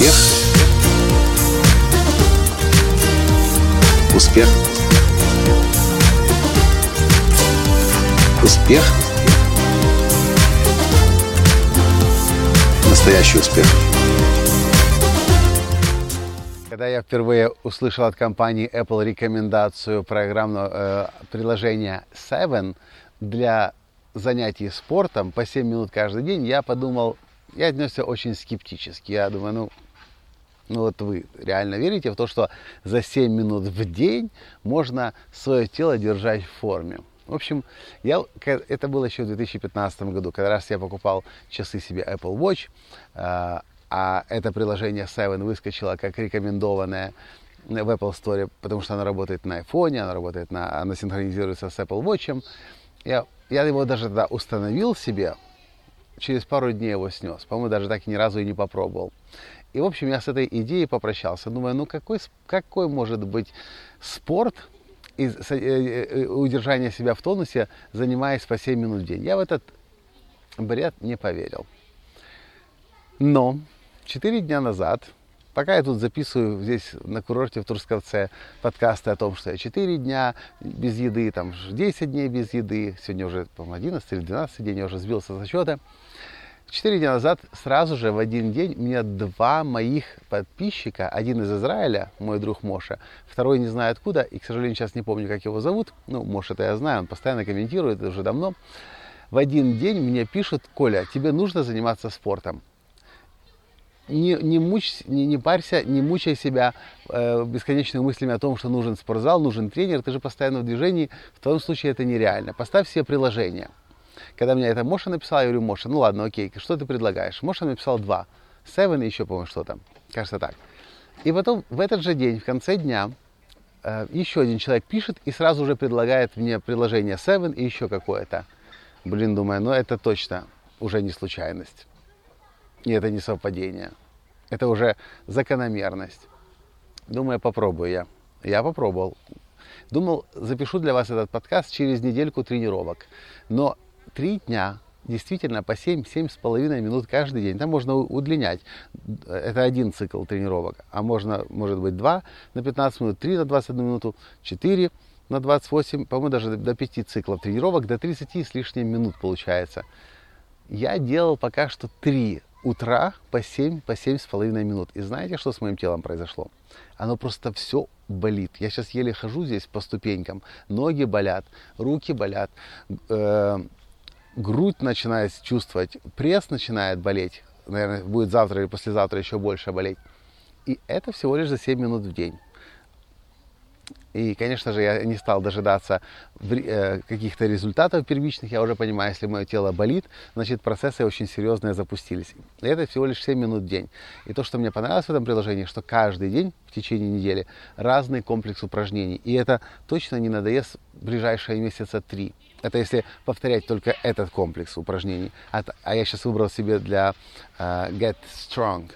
Успех. Успех. Успех. Настоящий успех. Когда я впервые услышал от компании Apple рекомендацию программного э, приложения Seven для занятий спортом по 7 минут каждый день, я подумал, я отнесся очень скептически. Я думаю, ну, ну вот вы реально верите в то, что за 7 минут в день можно свое тело держать в форме? В общем, я, это было еще в 2015 году, когда раз я покупал часы себе Apple Watch, а, а это приложение Seven выскочило как рекомендованное в Apple Store, потому что оно работает на iPhone, оно работает на, оно синхронизируется с Apple Watch. Я, я его даже тогда установил себе, через пару дней его снес. По-моему, даже так и ни разу и не попробовал. И, в общем, я с этой идеей попрощался. Думаю, ну какой, какой может быть спорт и э, э, удержание себя в тонусе, занимаясь по 7 минут в день? Я в этот бред не поверил. Но 4 дня назад Пока я тут записываю здесь на курорте в Турсковце подкасты о том, что я 4 дня без еды, там 10 дней без еды, сегодня уже, по-моему, 11 или 12 день, я уже сбился со счета. Четыре дня назад, сразу же в один день, мне два моих подписчика, один из Израиля, мой друг Моша, второй не знаю откуда, и, к сожалению, сейчас не помню, как его зовут, ну, Моша это я знаю, он постоянно комментирует, это уже давно, в один день мне пишут, Коля, тебе нужно заниматься спортом. Не, не, мучь, не, не парься, не мучай себя э, бесконечными мыслями о том, что нужен спортзал, нужен тренер, ты же постоянно в движении, в твоем случае это нереально. Поставь себе приложение. Когда мне это Моша написала, я говорю, Моша, ну ладно, окей, что ты предлагаешь? Моша написал два. Seven и еще, по-моему, что там. Кажется так. И потом в этот же день, в конце дня, э, еще один человек пишет и сразу же предлагает мне приложение Seven и еще какое-то. Блин, думаю, ну это точно уже не случайность. И это не совпадение. Это уже закономерность. Думаю, попробую я. Я попробовал. Думал, запишу для вас этот подкаст через недельку тренировок. Но три дня действительно по 7-7,5 минут каждый день. Там можно удлинять. Это один цикл тренировок. А можно, может быть, два на 15 минут, три на 21 минуту, четыре на 28, по-моему, даже до 5 циклов тренировок, до 30 с лишним минут получается. Я делал пока что три утра по 7, по 7 с половиной минут. И знаете, что с моим телом произошло? Оно просто все болит. Я сейчас еле хожу здесь по ступенькам. Ноги болят, руки болят, э, грудь начинает чувствовать, пресс начинает болеть. Наверное, будет завтра или послезавтра еще больше болеть. И это всего лишь за 7 минут в день. И, конечно же, я не стал дожидаться э, каких-то результатов первичных. Я уже понимаю, если мое тело болит, значит процессы очень серьезные запустились. И это всего лишь 7 минут в день. И то, что мне понравилось в этом приложении, что каждый день в течение недели разный комплекс упражнений. И это точно не надоест в ближайшие месяца три. Это если повторять только этот комплекс упражнений. А, а я сейчас выбрал себе для uh, Get Strong,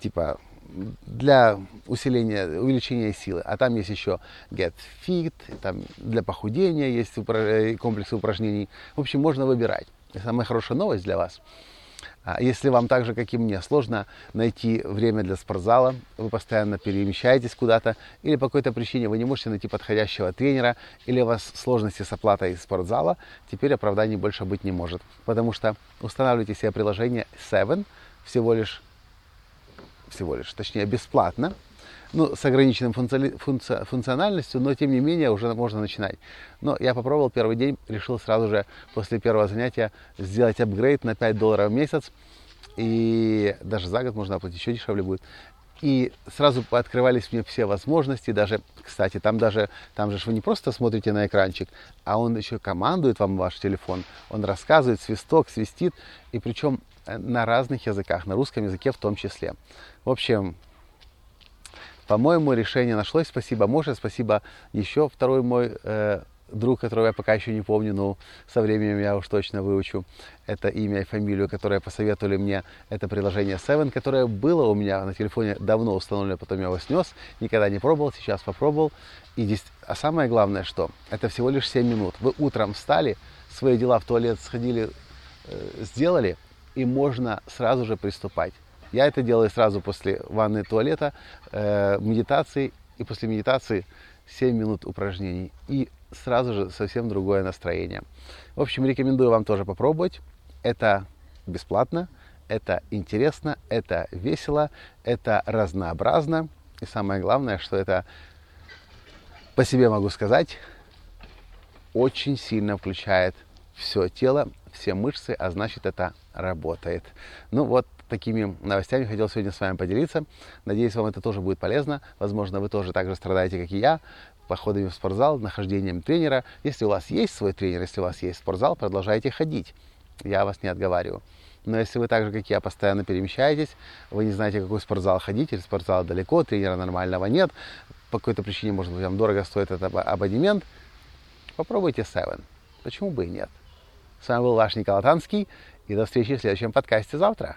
типа для усиления, увеличения силы. А там есть еще Get Fit, там для похудения есть упра- комплексы упражнений. В общем, можно выбирать. И самая хорошая новость для вас. А если вам так же, как и мне, сложно найти время для спортзала, вы постоянно перемещаетесь куда-то, или по какой-то причине вы не можете найти подходящего тренера, или у вас сложности с оплатой спортзала, теперь оправданий больше быть не может. Потому что устанавливайте себе приложение Seven всего лишь всего лишь, точнее бесплатно, ну, с функци... функциональностью, но тем не менее уже можно начинать. Но я попробовал первый день, решил сразу же после первого занятия сделать апгрейд на 5 долларов в месяц. И даже за год можно оплатить, еще дешевле будет. И сразу открывались мне все возможности, даже, кстати, там даже, там же вы не просто смотрите на экранчик, а он еще командует вам ваш телефон, он рассказывает, свисток, свистит, и причем э, на разных языках, на русском языке в том числе. В общем, по-моему, решение нашлось. Спасибо Моше, спасибо еще второй мой э, друг, которого я пока еще не помню, но со временем я уж точно выучу это имя и фамилию, которое посоветовали мне. Это приложение Seven, которое было у меня на телефоне давно установлено, потом я его снес, никогда не пробовал, сейчас попробовал. И здесь, а самое главное, что это всего лишь 7 минут. Вы утром встали, свои дела в туалет сходили, э, сделали, и можно сразу же приступать Я это делаю сразу после ванны туалета, э, медитации, и после медитации 7 минут упражнений. И сразу же совсем другое настроение. В общем, рекомендую вам тоже попробовать. Это бесплатно, это интересно, это весело, это разнообразно. И самое главное, что это, по себе могу сказать, очень сильно включает все тело, все мышцы, а значит это работает. Ну вот такими новостями хотел сегодня с вами поделиться. Надеюсь, вам это тоже будет полезно. Возможно, вы тоже так же страдаете, как и я, походами в спортзал, нахождением тренера. Если у вас есть свой тренер, если у вас есть спортзал, продолжайте ходить. Я вас не отговариваю. Но если вы так же, как я, постоянно перемещаетесь, вы не знаете, какой спортзал ходить, или спортзал далеко, тренера нормального нет, по какой-то причине, может быть, вам дорого стоит этот абонемент, попробуйте Seven. Почему бы и нет? С вами был ваш Николай Танский, и до встречи в следующем подкасте завтра.